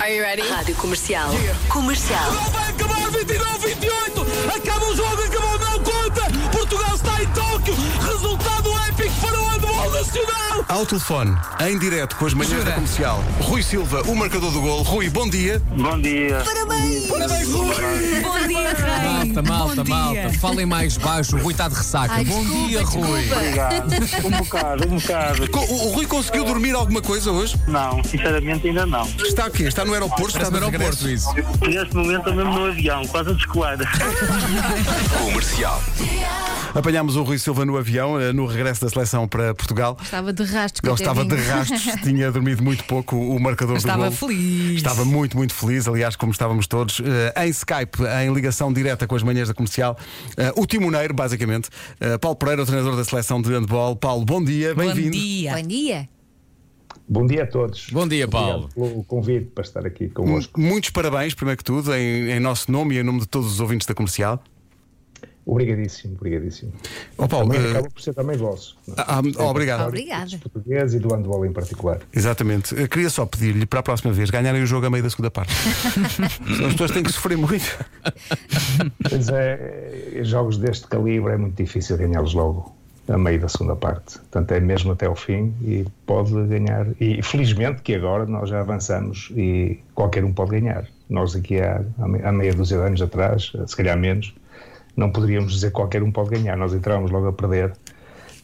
Are you ready? Rádio Comercial. Comercial. Vai acabar 29, 28! Acaba o jogo, nacional! Ao telefone, em direto com as manhãs da comercial, Rui Silva, o marcador do gol. Rui, bom dia. Bom dia. Parabéns, Rui! Bom dia, Rei. Malta, malta, malta. Falem mais baixo. O Rui está de ressaca. Ai, Bom desculpa, dia, Rui. desculpa. Obrigado. Um bocado, um bocado. Co- O, o Rui conseguiu dormir alguma coisa hoje? Não, sinceramente ainda não. Está aqui, está no aeroporto, está no aeroporto isso. Neste momento estou mesmo no avião, quase a descolar. Apanhámos o Rui Silva no avião, eh, no regresso da seleção para Portugal. Estava de rastro. Ele estava de rastos, tinha dormido muito pouco, o marcador Mas do estava gol. feliz. Estava muito, muito feliz, aliás, como estávamos todos, eh, em Skype, em ligação direta com as manhãs da comercial. Eh, o timoneiro, basicamente, eh, Paulo Pereira, o treinador da seleção de handball. Paulo, bom dia, Bom bem-vindo. dia. Bom dia. Bom dia a todos. Bom dia, Paulo. Obrigado pelo convite para estar aqui convosco. Muitos parabéns, primeiro que tudo, em, em nosso nome e em nome de todos os ouvintes da comercial. Obrigadíssimo, obrigadíssimo. Ó Paulo, Também eh, acaba por ser também vosso. é? ah, ah, obrigado. Obrigada. Dos portugueses e do handball em particular. Exatamente. Eu queria só pedir-lhe para a próxima vez ganharem o jogo a meio da segunda parte. As pessoas têm que sofrer muito. Mas é, é, jogos deste calibre é muito difícil ganhá-los logo a meio da segunda parte. Portanto, é mesmo até ao fim e pode ganhar. E felizmente que agora nós já avançamos e qualquer um pode ganhar. Nós aqui há, há meia dúzia de anos atrás, se calhar menos, não poderíamos dizer que qualquer um pode ganhar. Nós entrávamos logo a perder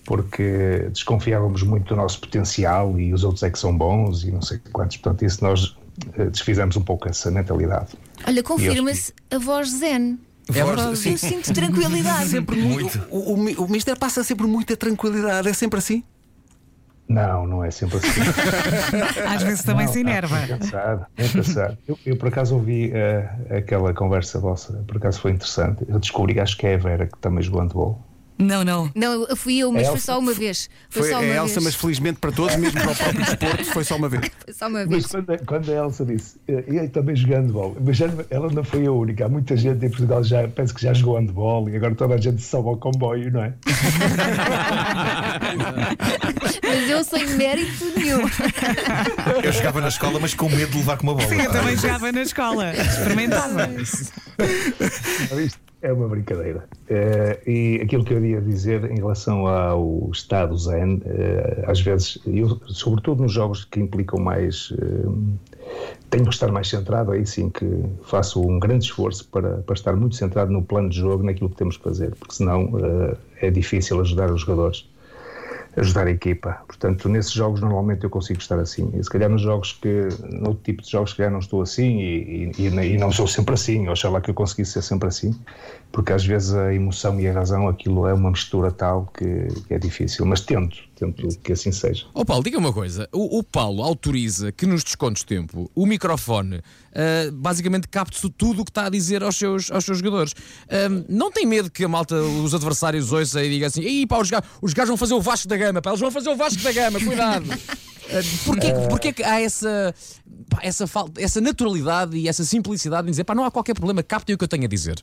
porque desconfiávamos muito do nosso potencial e os outros é que são bons e não sei quantos. Portanto, isso nós eh, desfizemos um pouco essa mentalidade. Olha, confirma-se a voz zen. É verdade. Eu sinto tranquilidade. Sempre muito. O, o, o Mister passa sempre muita tranquilidade. É sempre assim? Não, não é sempre assim. Às vezes também Não, se enerva. É pensar, é pensar. Eu, eu, por acaso ouvi eh, aquela conversa vossa, por acaso foi interessante. Eu descobri acho que é a Vera que também jogou handball. Não, não. Não, fui eu, mas É foi só uma vez. Foi, Foi só a uma Elsa, vez. mas felizmente para todos, mesmo para o próprio desporto, foi só uma vez. Foi só uma Mas vez. quando, a- quando a Elsa disse, eh, eu também joguei handball, mas já- ela não foi a única. Há muita gente em Portugal já penso que já jogou handball e agora toda a gente sobe ao comboio, não é? Mas eu sem mérito nenhum. Eu jogava na escola, mas com medo de levar com uma bola. Sim, eu também jogava na escola. Experimentava. Já viste? É uma brincadeira. Eh, e aquilo que eu ia dizer em relação ao estado zen, eh, às vezes, eu, sobretudo nos jogos que implicam mais. eh, tenho que estar mais centrado, aí sim que faço um grande esforço para, para estar muito centrado no plano de jogo, naquilo que temos que fazer, porque senão é difícil ajudar os jogadores ajudar a equipa. Portanto, nesses jogos normalmente eu consigo estar assim. E se calhar nos jogos que, no tipo de jogos, se calhar não estou assim e, e- e não sou sempre assim. Oxalá que eu conseguisse ser sempre assim, porque às vezes a emoção e a razão, aquilo é uma mistura tal que, que é difícil. Mas tento, tento que assim seja. Ó Paulo, diga uma coisa. O, o Paulo autoriza que nos descontos de tempo o microfone ah, basicamente capte tudo o que está a dizer aos seus, aos seus jogadores. Ah, não tem medo que a malta, os adversários ouçam e digam assim: Ih, pá, os gajos, os gajos vão fazer o Vasco da Gama, pá, eles vão fazer o Vasco da Gama, cuidado. Ah, porquê, porquê que há essa, pá, essa, falta, essa naturalidade e essa simplicidade em dizer, pá, não há qualquer problema, captem o que eu tenho a dizer?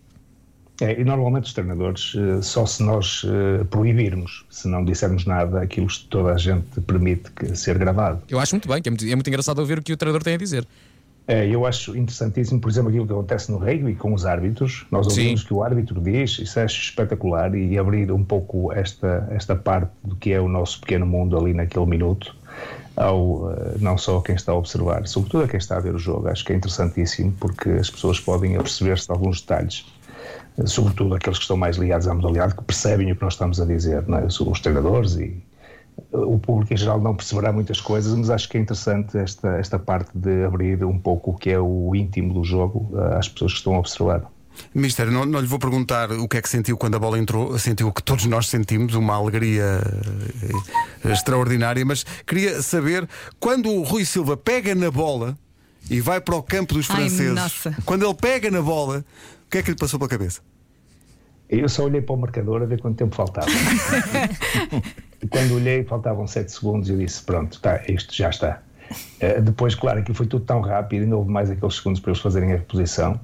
É, e normalmente os treinadores, eh, só se nós eh, proibirmos, se não dissermos nada, aquilo que toda a gente permite que ser gravado. Eu acho muito bem, que é muito, é muito engraçado ouvir o que o treinador tem a dizer. É, eu acho interessantíssimo, por exemplo, aquilo que acontece no rugby com os árbitros. Nós ouvimos Sim. que o árbitro diz, isso acho espetacular, e abrir um pouco esta, esta parte do que é o nosso pequeno mundo ali naquele minuto, ao, eh, não só a quem está a observar, sobretudo a quem está a ver o jogo. Acho que é interessantíssimo porque as pessoas podem aperceber-se de alguns detalhes, sobretudo aqueles que estão mais ligados à modalidade, que percebem o que nós estamos a dizer, não é? Os- treinadores e o público em geral não perceberá muitas coisas, mas acho que é interessante esta, esta parte de abrir um pouco o que é o íntimo do jogo eh, às pessoas que estão a observar. Mister, não, não lhe vou perguntar o que é que sentiu quando a bola entrou, sentiu o que todos nós sentimos, uma alegria eh, extraordinária, mas queria saber quando o Rui Silva pega na bola e vai para o campo dos Ai, franceses, nossa. quando ele pega na bola, o que é que lhe passou pela cabeça? Eu só olhei para o marcador a ver quanto tempo faltava. e quando olhei, faltavam 7 segundos e eu disse: Pronto, tá, isto já está. Eh, depois, claro, aquilo foi tudo tão rápido e não houve mais aqueles segundos para eles fazerem a reposição.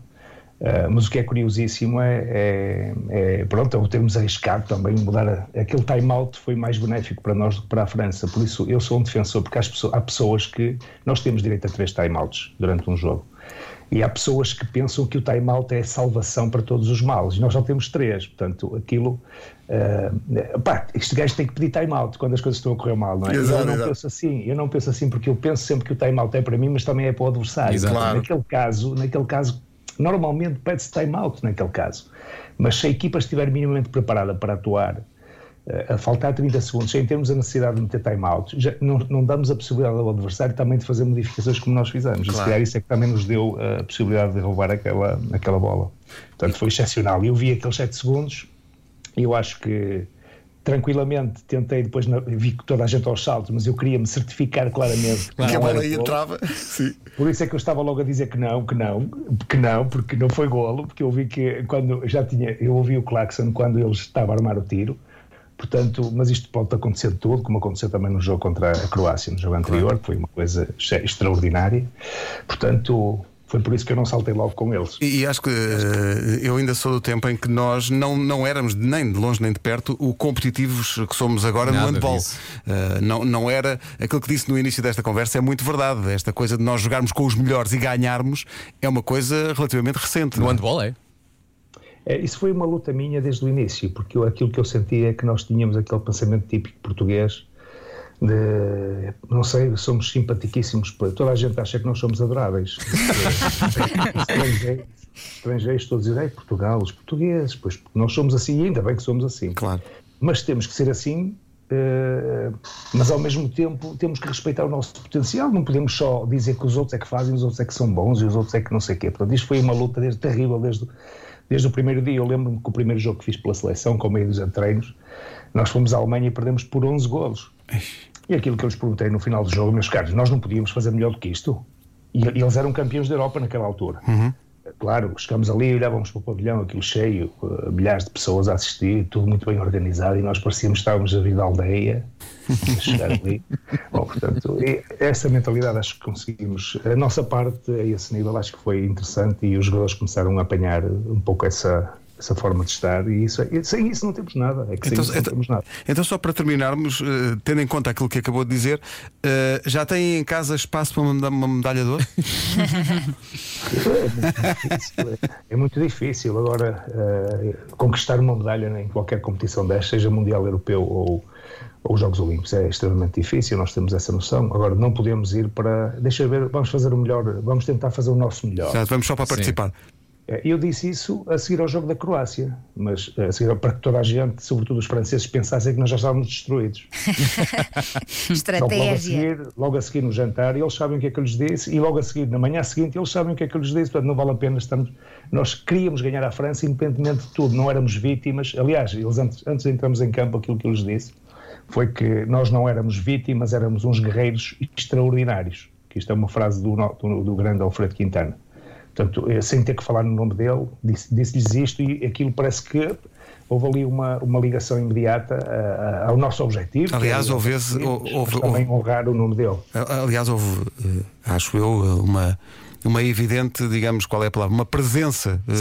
Uh, mas o que é curiosíssimo é, é, é pronto, é o termos arriscado também mudar a, aquele time-out foi mais benéfico para nós do que para a França. Por isso eu sou um defensor, porque pessoas- há pessoas que nós temos direito a três time-outs durante um jogo. E há pessoas que pensam que o time-out é a salvação para todos os males. E nós só temos três. Portanto, aquilo. Uh, pá, este gajo tem que pedir time-out quando as coisas estão a correr mal, não é? Exato, eu não exato. penso assim. Eu não penso assim porque eu penso sempre que o time-out é para mim, mas também é para o adversário. Exato. Claro. Naquele caso, naquele caso, normalmente pede-se time-out naquele caso. Mas se a equipa estiver minimamente preparada para atuar a faltar 30 segundos, sem termos a necessidade de meter time-out, já não, não damos a possibilidade ao adversário também de fazer modificações como nós fizemos. E se calhar isso é que também nos deu a possibilidade de roubar aquela, aquela bola. Portanto, foi excepcional. Eu vi aqueles 7 segundos e eu acho que tranquilamente tentei depois vi que toda a gente aos saltos, mas eu queria me certificar claramente Que a bola aí entrava. Sim. Por isso é que eu estava logo a dizer que não, que não, que não, porque não foi golo, porque eu vi que quando já tinha, eu ouvi o Claxon quando ele estava a armar o tiro, portanto, mas isto pode acontecer de tudo, como aconteceu também no jogo contra a Croácia, no jogo anterior, que foi uma coisa extra- extraordinária, portanto, foi por isso que eu não saltei logo com eles. E, e acho que eh, eu ainda sou do tempo em que nós não, não éramos nem de longe nem de perto o competitivos que somos agora Nada no handball. Eh, não, não era aquilo que disse no início desta conversa, é muito verdade. Esta coisa de nós jogarmos com os melhores e ganharmos é uma coisa relativamente recente. No é? handball é. É, isso foi uma luta minha desde o início, porque eu- aquilo que eu sentia é que nós tínhamos aquele pensamento típico português de, não sei, somos simpaticíssimos, toda a gente acha que nós somos adoráveis. estrangeiros, estrangeiros todos dizem, "Ei, Portugal, os portugueses, pois nós somos assim, e ainda bem que somos assim. Claro. Mas temos que ser assim, eh, mas ao mesmo tempo temos que respeitar o nosso potencial. Não podemos só dizer que os outros é que fazem, os outros é que são bons e os outros é que não sei o quê. Portanto, isto foi uma luta desde, terrível desde, desde o primeiro dia. Eu lembro-me que o primeiro jogo que fiz pela seleção, com meio dos treinos, nós fomos à Alemanha e perdemos por 11 golos. E aquilo que eu lhes perguntei no final do jogo, meus caros, nós não podíamos fazer melhor do que isto. E, e eles eram campeões da Europa naquela altura. Claro, chegamos ali, olhávamos para o pavilhão, aquilo cheio, eh, milhares de pessoas a assistir, tudo muito bem organizado, e nós parecíamos que estávamos a vir da aldeia, a chegar ali. Bom, portanto, e essa mentalidade acho que conseguimos. A nossa parte a esse nível acho que foi interessante e os jogadores começaram a apanhar um pouco essa, essa forma de estar, e, isso, e sem isso não temos nada. É que sem Então, isso não então- temos nada. então, só para terminarmos, eh, tendo em conta aquilo que acabou de dizer, eh, já tem em casa espaço para meda- uma medalha de ouro? É muito difícil agora eh, conquistar uma medalha em qualquer competição desta, seja mundial, europeu ou, ou Jogos Olímpicos. É extremamente difícil, nós temos essa noção. Agora não podemos ir para. Deixa eu ver, vamos fazer o melhor, vamos tentar fazer o nosso melhor. Já vamos só para Sim. participar. Eh, Eu disse isso a seguir ao jogo da Croácia, mas eh, a seguir, para que toda a gente, sobretudo os franceses, pensassem que nós já estávamos destruídos. Então, logo, a Estratégia. seguir, logo a seguir no jantar, eles sabem o que é que eu lhes disse, e logo a seguir, na manhã seguinte, eles sabem o que é que eu lhes disse. Portanto, não vale a pena estarmos. Nós queríamos ganhar a França, independentemente de tudo, não éramos vítimas. Aliás, eles antes, antes de entrarmos em campo, aquilo que eu lhes disse foi que nós não éramos vítimas, éramos uns guerreiros extraordinários. Que isto é uma frase do, do, do grande Alfredo Quintana. Portanto, sem ter que falar no nome dele, disse- disse-lhes isto e aquilo parece que houve ali uma, uma ligação imediata ao nosso objetivo. Aliás, era- houve esse- houve- houve- também honrar o nome dele. Aliás, houve, eh, acho eu, uma, uma evidente, digamos, qual é a palavra? Uma presença eh,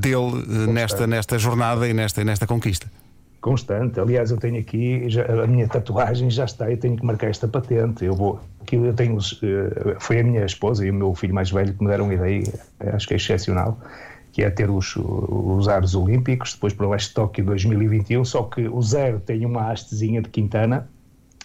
dele eh, nesta, nesta jornada e nesta, nesta conquista. Constante. Aliás, eu tenho aqui já- a minha tatuagem já está. Eu tenho que marcar esta patente. Eu vou. Aquilo eu tenho. eh, Foi a minha esposa e o meu filho mais velho que me deram uma ideia. eh, Acho que é excepcional. Que é ter os, os ares olímpicos, depois para o de Tóquio 2021. Só que o zero tem uma hastezinha de Quintana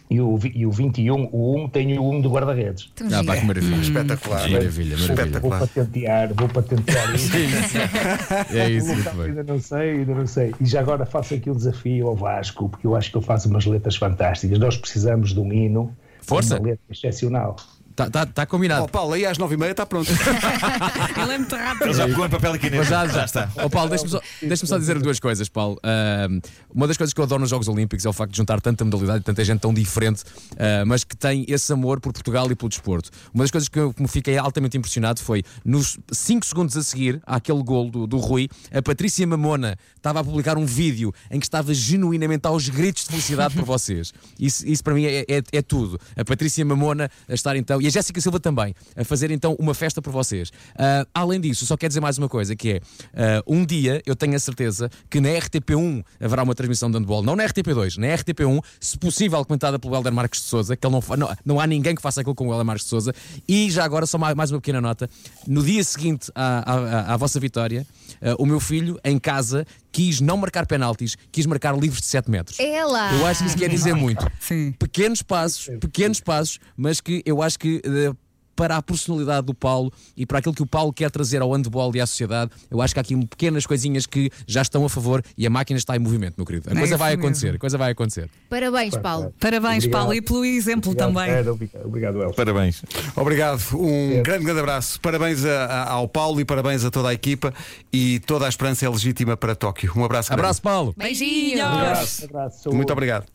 e o, e o 21, o 1 tem o 1 do guarda-redes. Ah, pá, que maravilha. Espetacular. Maravilha, Vou maravilha. patentear, vou patentear isso. É isso, local bem. ainda não sei, ainda não sei. E já agora faço aqui o desafio ao Vasco, porque eu acho que ele faz umas letras fantásticas. Nós precisamos de um hino. Força. Uma letra excepcional. Está tá, tá combinado. Ó Paulo, aí às nove e meia está pronto. Ele é muito rápido. Ele já pegou em papel e caneta. Mas já, já está. Ó Paulo, deixa-me só, deixa só dizer duas coisas, Paulo. Ahm, uma das coisas que eu adoro nos Jogos Olímpicos é o facto de juntar tanta modalidade e tanta gente tão diferente, ah, mas que tem esse amor por Portugal e pelo desporto. Uma das coisas que eu me fiquei altamente impressionado foi nos 5 segundos a seguir àquele gol do, do Rui, a Patrícia Mamona estava a publicar um vídeo em que estava genuinamente aos gritos de felicidade por vocês. Isso, isso para mim é, é- é tudo. A Patrícia Mamona a estar então. E a Jéssica Silva também, a fazer então uma festa por vocês. Ah, além disso, só quero dizer mais uma coisa, que é, ah, um dia eu tenho a certeza que na RTP1 haverá uma transmissão de handball, não na RTP2, na RTP1, se possível comentada pelo Helder Marques de Souza, que ele não, não, não há ninguém que faça aquilo com o Helder Marques de Souza, e já agora só mais uma pequena nota, no dia seguinte à, à- à vossa vitória, ah, o meu filho, em casa, quis não marcar penaltis, quis marcar livros de 7 metros. Ela! Eu acho que isso quer dizer muito. Sim. Pequenos passos, pequenos passos, mas que eu acho que eh, para a personalidade do Paulo e para aquilo que o Paulo quer trazer ao handball e à sociedade, eu acho que há aqui pequenas coisinhas que já estão a favor e a máquina está em movimento, meu querido. A É coisa isso vai mesmo. acontecer, a coisa vai acontecer. Parabéns, Paulo. Parabéns, Obrigado. Paulo, e pelo exemplo Obrigado, também. Vera, Obrigado, obrigado Elsa. Parabéns. Obrigado, um grande, grande abraço. Parabéns a- a- ao Paulo e parabéns a toda a equipa e toda a esperança é legítima para Tóquio. Um abraço. grande. Abraço, Paulo. Beijinhos. Abraço. Muito obrigado.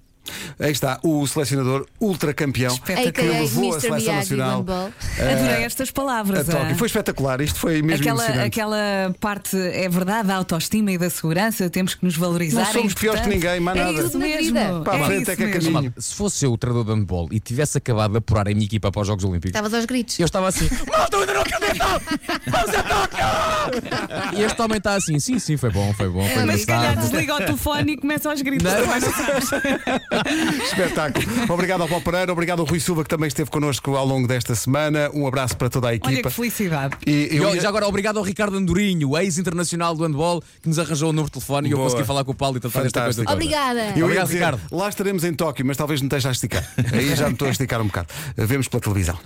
Aí está o selecionador ultracampeão que. AKA levou a seleção nacional handball. Adorei estas a palavras. Tóquio. ah. Foi espetacular. Isto foi mesmo Aquela, emocionante. aquela parte, é verdade, da autoestima e da segurança, temos que nos valorizar. Não somos é piores que ninguém, mais é nada. Isso Na mesmo. a frente é que é caminho. Se fosse eu o treinador de handball e tivesse acabado de apurar a minha equipa para os Jogos Olímpicos, Estavas aos gritos. eu estava assim, malta, eu ainda não acabei, não! Vamos a Tóquio! E este homem está assim, sim, sim, foi bom, foi bom, foi Mas se calhar desliga o telefone e começa aos gritos. Não, mas-. Espetáculo. Obrigado ao Paulo Pereira, obrigado ao Rui Silva que também esteve connosco ao longo desta semana. Um abraço para toda a Olha equipa. que felicidade. E E eu olha, ia- já agora obrigado ao Ricardo Andorinho, ex-internacional do handball, que nos arranjou o número de telefone e eu Boa. consegui falar com o Paulo e tratar desta coisa. Obrigada. Eu Obrigado, dizer, Ricardo. lá estaremos em Tóquio, mas talvez me esteja a esticar. Aí já me estou a esticar um bocado. Vemos pela televisão.